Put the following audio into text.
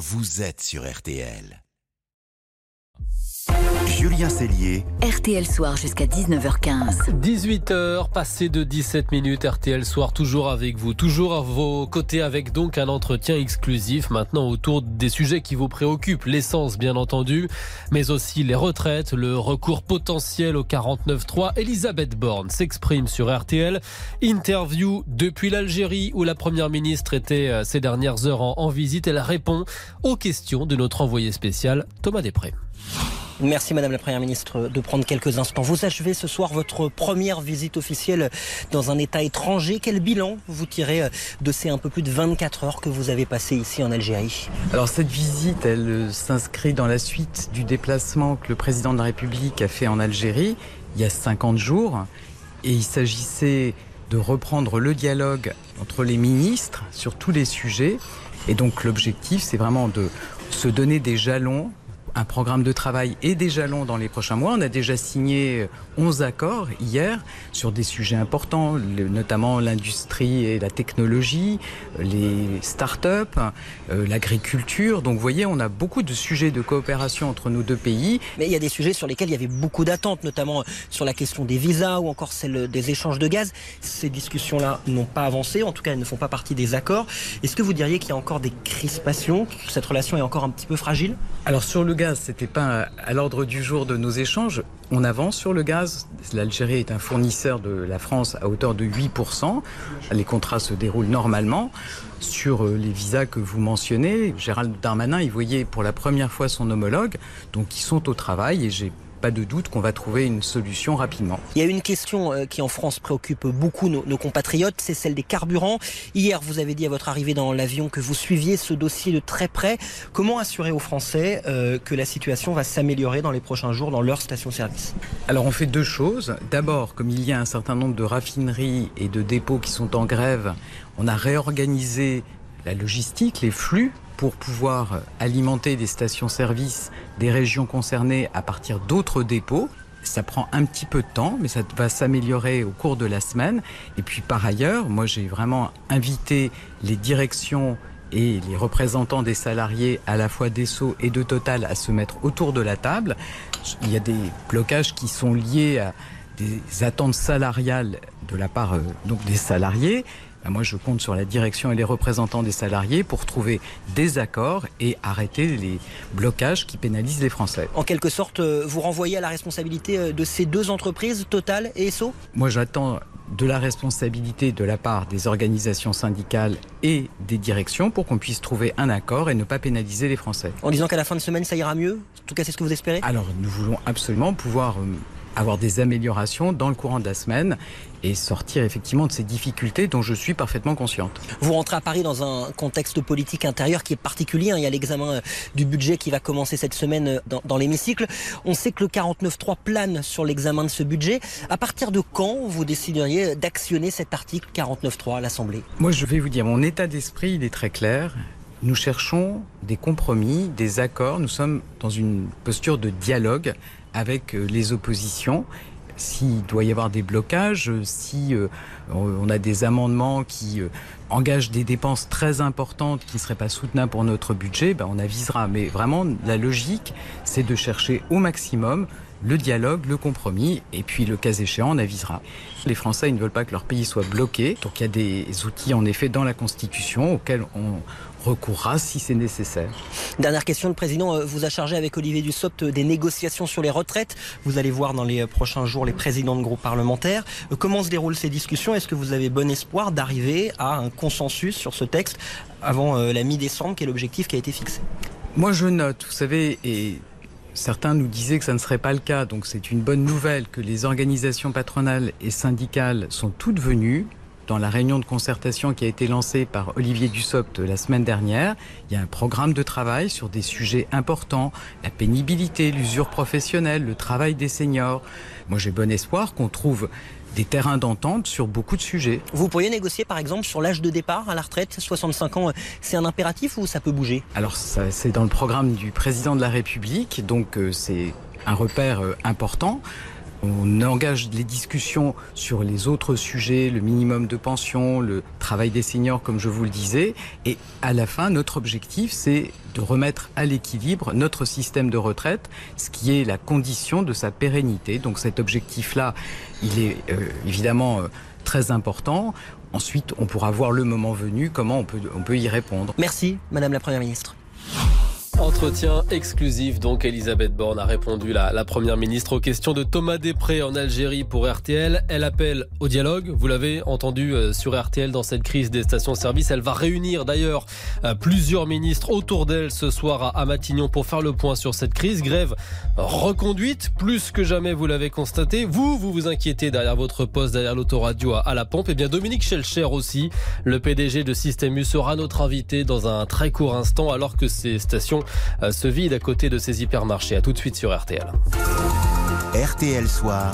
vous êtes sur RTL. Julien Cellier. RTL Soir jusqu'à 19h15. 18h, passé de 17 minutes, RTL Soir toujours avec vous, toujours à vos côtés avec donc un entretien exclusif maintenant autour des sujets qui vous préoccupent, l'essence bien entendu, mais aussi les retraites, le recours potentiel au 49.3. Elisabeth Borne s'exprime sur RTL. Interview depuis l'Algérie où la première ministre était euh, ces dernières heures en, en visite. Elle répond aux questions de notre envoyé spécial Thomas Després. Merci Madame la Première ministre de prendre quelques instants. Vous achevez ce soir votre première visite officielle dans un État étranger. Quel bilan vous tirez de ces un peu plus de 24 heures que vous avez passées ici en Algérie? Alors cette visite, elle s'inscrit dans la suite du déplacement que le président de la République a fait en Algérie il y a 50 jours. Et il s'agissait de reprendre le dialogue entre les ministres sur tous les sujets. Et donc l'objectif, c'est vraiment de se donner des jalons un programme de travail et des jalons dans les prochains mois. On a déjà signé 11 accords hier sur des sujets importants, notamment l'industrie et la technologie, les start-up, euh, l'agriculture. Donc vous voyez, on a beaucoup de sujets de coopération entre nos deux pays. Mais il y a des sujets sur lesquels il y avait beaucoup d'attentes, notamment sur la question des visas ou encore celle des échanges de gaz. Ces discussions-là n'ont pas avancé, en tout cas elles ne font pas partie des accords. Est-ce que vous diriez qu'il y a encore des crispations, que cette relation est encore un petit peu fragile? Alors sur le gaz, c'était pas à l'ordre du jour de nos échanges. On avance sur le gaz. L'Algérie est un fournisseur de la France à hauteur de 8%. Les contrats se déroulent normalement. Sur euh, les visas que vous mentionnez, Gérald Darmanin, il voyait pour la première fois son homologue. Donc ils sont au travail et j'ai pas de doute qu'on va trouver une solution rapidement. Il y a une question euh, qui en France préoccupe beaucoup nos, nos compatriotes, c'est celle des carburants. Hier, vous avez dit à votre arrivée dans l'avion que vous suiviez ce dossier de très près. Comment assurer aux Français euh, que la situation va s'améliorer dans les prochains jours dans leur station-service? Alors on fait deux choses. D'abord, comme il y a un certain nombre de raffineries et de dépôts qui sont en grève, on a réorganisé la logistique, les flux pour pouvoir alimenter des stations-service des régions concernées à partir d'autres dépôts. Ça prend un petit peu de temps, mais ça va s'améliorer au cours de la semaine. Et puis par ailleurs, moi j'ai vraiment invité les directions et les représentants des salariés à la fois d'ESSO et de Total à se mettre autour de la table. Il y a des blocages qui sont liés à des attentes salariales de la part euh, donc des salariés ben moi je compte sur la direction et les représentants des salariés pour trouver des accords et arrêter les blocages qui pénalisent les Français. En quelque sorte, euh, vous renvoyez à la responsabilité euh, de ces deux entreprises, Total et Esso? Moi j'attends de la responsabilité de la part des organisations syndicales et des directions pour qu'on puisse trouver un accord et ne pas pénaliser les Français. En disant qu'à la fin de semaine ça ira mieux? En tout cas c'est ce que vous espérez? Alors nous voulons absolument pouvoir euh, avoir des améliorations dans le courant de la semaine et sortir effectivement de ces difficultés dont je suis parfaitement consciente. Vous rentrez à Paris dans un contexte politique intérieur qui est particulier. Il y a l'examen euh, du budget qui va commencer cette semaine euh, dans, dans l'hémicycle. On sait que le 49.3 plane sur l'examen de ce budget. À partir de quand vous décideriez d'actionner cet article 49.3 à l'Assemblée? Moi, je vais vous dire, mon état d'esprit, il est très clair. Nous cherchons des compromis, des accords. Nous sommes dans une posture de dialogue avec euh, les oppositions s'il doit y avoir des blocages, si euh, on a des amendements qui euh, engagent des dépenses très importantes qui ne seraient pas soutenables pour notre budget, ben on avisera. Mais vraiment, la logique, c'est de chercher au maximum le dialogue, le compromis, et puis le cas échéant, on avisera. Les Français ils ne veulent pas que leur pays soit bloqué, donc il y a des outils en effet dans la Constitution auxquels on recourra si c'est nécessaire. Dernière question, le président euh, vous a chargé avec Olivier Dussopt des négociations sur les retraites. Vous allez voir dans les prochains jours les présidents de groupes parlementaires. Euh, comment se déroulent ces discussions? Est-ce que vous avez bon espoir d'arriver à un consensus sur ce texte avant euh, la mi-décembre, qui est l'objectif qui a été fixé? Moi je note, vous savez, et Certains nous disaient que ça ne serait pas le cas, donc c'est une bonne nouvelle que les organisations patronales et syndicales sont toutes venues dans la réunion de concertation qui a été lancée par Olivier Dussopt la semaine dernière. Il y a un programme de travail sur des sujets importants, la pénibilité, l'usure professionnelle, le travail des seniors. Moi j'ai bon espoir qu'on trouve des terrains d'entente sur beaucoup de sujets. Vous pourriez négocier par exemple sur l'âge de départ à la retraite, 65 ans, c'est un impératif ou ça peut bouger? Alors c'est dans le programme du président de la République, donc euh, c'est un repère euh, important. On engage les discussions sur les autres sujets, le minimum de pension, le travail des seniors, comme je vous le disais. Et à la fin, notre objectif, c'est de remettre à l'équilibre notre système de retraite, ce qui est la condition de sa pérennité. Donc cet objectif-là, il est euh, évidemment euh, très important. Ensuite, on pourra voir le moment venu comment on peut, on peut y répondre. Merci, Madame la Première ministre. Entretien exclusif, donc Elisabeth Borne a répondu la, la première ministre aux questions de Thomas Després en Algérie pour RTL. Elle appelle au dialogue, vous l'avez entendu euh, sur RTL dans cette crise des stations-service. Elle va réunir d'ailleurs euh, plusieurs ministres autour d'elle ce soir à Matignon pour faire le point sur cette crise. Grève reconduite, plus que jamais vous l'avez constaté. Vous, vous vous inquiétez derrière votre poste, derrière l'autoradio à, à la pompe. Et eh bien Dominique Schelcher aussi, le PDG de Système U sera notre invité dans un très court instant alors que ces stations se vide à côté de ces hypermarchés. À tout de suite sur RTL. RTL Soir.